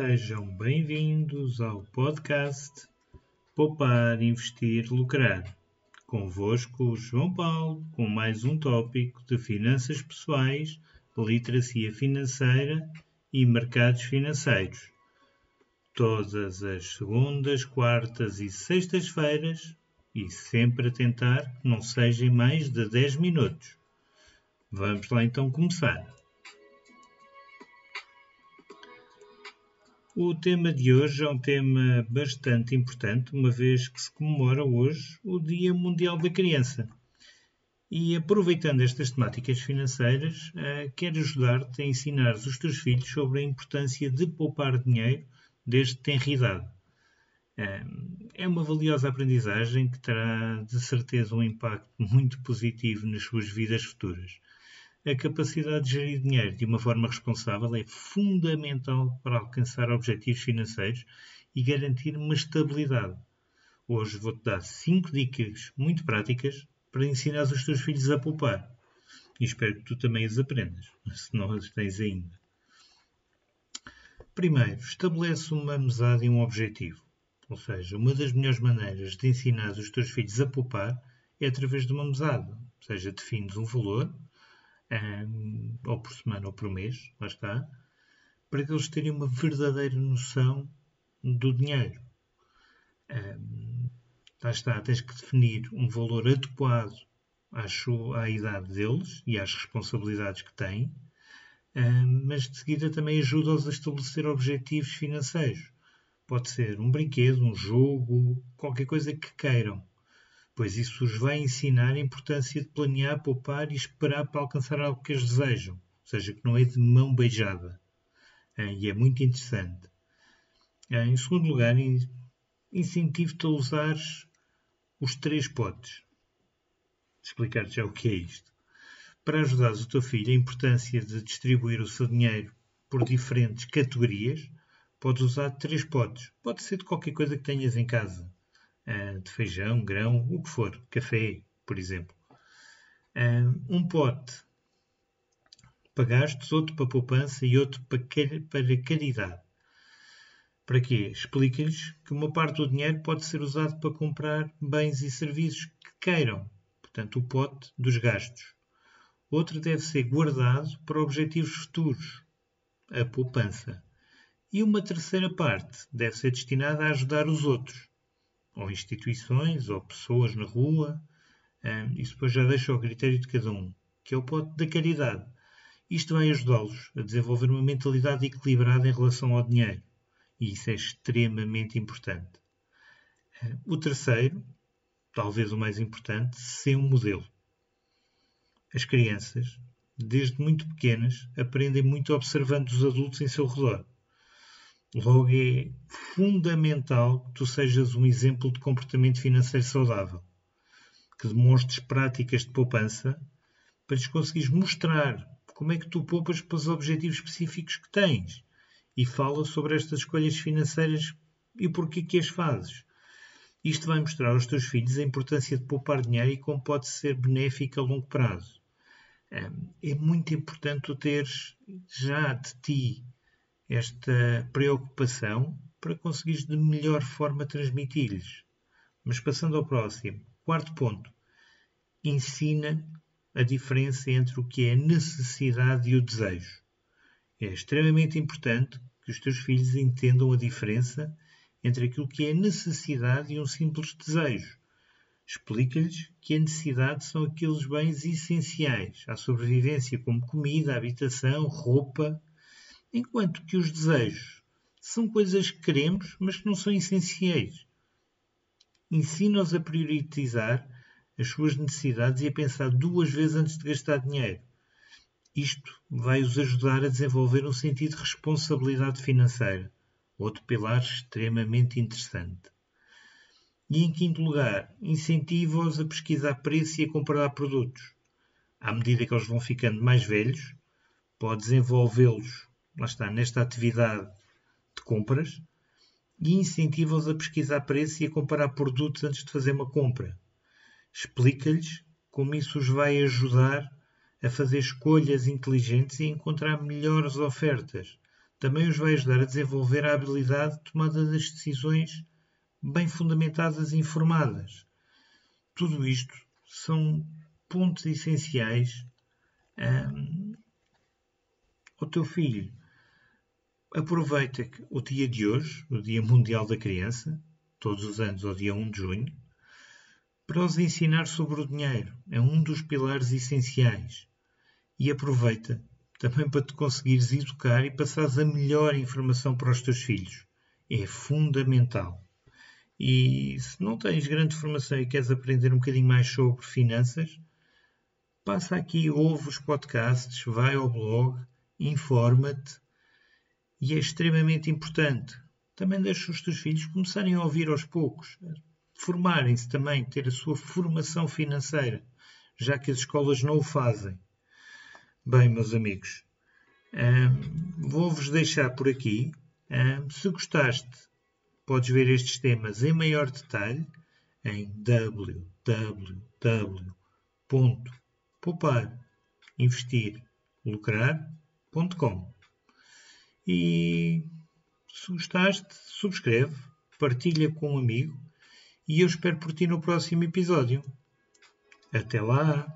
Sejam bem-vindos ao podcast Poupar, Investir, Lucrar. Convosco, João Paulo, com mais um tópico de finanças pessoais, literacia financeira e mercados financeiros. Todas as segundas, quartas e sextas-feiras, e sempre a tentar que não sejam mais de 10 minutos. Vamos lá então começar. O tema de hoje é um tema bastante importante, uma vez que se comemora hoje o Dia Mundial da Criança. E aproveitando estas temáticas financeiras, eh, quero ajudar-te a ensinar os teus filhos sobre a importância de poupar dinheiro desde tenra idade. Eh, é uma valiosa aprendizagem que terá de certeza um impacto muito positivo nas suas vidas futuras a capacidade de gerir dinheiro de uma forma responsável é fundamental para alcançar objetivos financeiros e garantir uma estabilidade. Hoje vou-te dar 5 dicas muito práticas para ensinar os teus filhos a poupar. E espero que tu também as aprendas, se não as tens ainda. Primeiro, estabelece uma mesada e um objetivo. Ou seja, uma das melhores maneiras de ensinar os teus filhos a poupar é através de uma mesada. Ou seja, defines um valor ou por semana ou por mês, lá está, para que eles tenham uma verdadeira noção do dinheiro. Lá está, tens que definir um valor adequado à, à idade deles e às responsabilidades que têm, mas de seguida também ajuda-os a estabelecer objetivos financeiros. Pode ser um brinquedo, um jogo, qualquer coisa que queiram pois isso os vai ensinar a importância de planear, poupar e esperar para alcançar algo que eles desejam, ou seja, que não é de mão beijada. Eh, e é muito interessante. Eh, em segundo lugar, incentivo-te a usar os três potes. Explicar-te já o que é isto. Para ajudar o teu filho, a importância de distribuir o seu dinheiro por diferentes categorias, podes usar três potes. Pode ser de qualquer coisa que tenhas em casa de feijão, grão, o que for, café, por exemplo. Uh, um pote para gastos, outro para poupança e outro para caridade. Para quê? Explica-lhes que uma parte do dinheiro pode ser usado para comprar bens e serviços que queiram, portanto, o pote dos gastos. Outro deve ser guardado para objetivos futuros, a poupança. E uma terceira parte deve ser destinada a ajudar os outros, ou instituições, ou pessoas na rua. Um, isso depois já deixa ao critério de cada um, que é o pote da caridade. Isto vai ajudá-los a desenvolver uma mentalidade equilibrada em relação ao dinheiro. E isso é extremamente importante. O terceiro, talvez o mais importante, ser um modelo. As crianças, desde muito pequenas, aprendem muito observando os adultos em seu redor. Logo, é fundamental que tu sejas um exemplo de comportamento financeiro saudável, que demonstres práticas de poupança para lhes conseguires mostrar como é que tu poupas para os objetivos específicos que tens e fala sobre estas escolhas financeiras e porquê que as fazes. Isto vai mostrar aos teus filhos a importância de poupar dinheiro e como pode ser benéfico a longo prazo. É muito importante tu teres já de ti esta preocupação para conseguires de melhor forma transmitir-lhes. Mas passando ao próximo, quarto ponto, ensina a diferença entre o que é necessidade e o desejo. É extremamente importante que os teus filhos entendam a diferença entre aquilo que é necessidade e um simples desejo. Explica-lhes que a necessidade são aqueles bens essenciais à sobrevivência, como comida, habitação, roupa, enquanto que os desejos são coisas que queremos, mas que não são essenciais. Ensina-os a priorizar as suas necessidades e a pensar duas vezes antes de gastar dinheiro. Isto vai-os ajudar a desenvolver um sentido de responsabilidade financeira, outro pilar extremamente interessante. E em quinto lugar, incentiva-os a pesquisar preço e a comparar produtos. À medida que eles vão ficando mais velhos, pode desenvolvê-los lá está, nesta atividade de compras e incentiva-os a pesquisar preço e a comparar produtos antes de fazer uma compra. Explica-lhes como isso os vai ajudar a fazer escolhas inteligentes e a encontrar melhores ofertas, também os vai ajudar a desenvolver a habilidade de tomada das decisões bem fundamentadas e informadas. Tudo isto são pontos essenciais um, ao teu filho. Aproveita que o dia de hoje, o Dia Mundial da Criança, todos os anos ao dia 1 de junho, para os ensinar sobre o dinheiro. É um dos pilares essenciais. E aproveita também para te conseguires educar e passares a melhor informação para os teus filhos. É fundamental. E se não tens grande formação e queres aprender um bocadinho mais sobre finanças, passa aqui, ouve os podcasts, vai ao blog, informa-te e é extremamente importante. Também deixa os teus filhos começarem a ouvir aos poucos, formarem-se também, ter a sua formação financeira, já que as escolas não o fazem. Bem, meus amigos, vou-vos deixar por aqui. Se gostaste, podes ver estes temas em maior detalhe em www.pouparinvestirlucrar.com E se gostaste, subscreve, partilha com um amigo e eu espero por ti no próximo episódio. Até lá!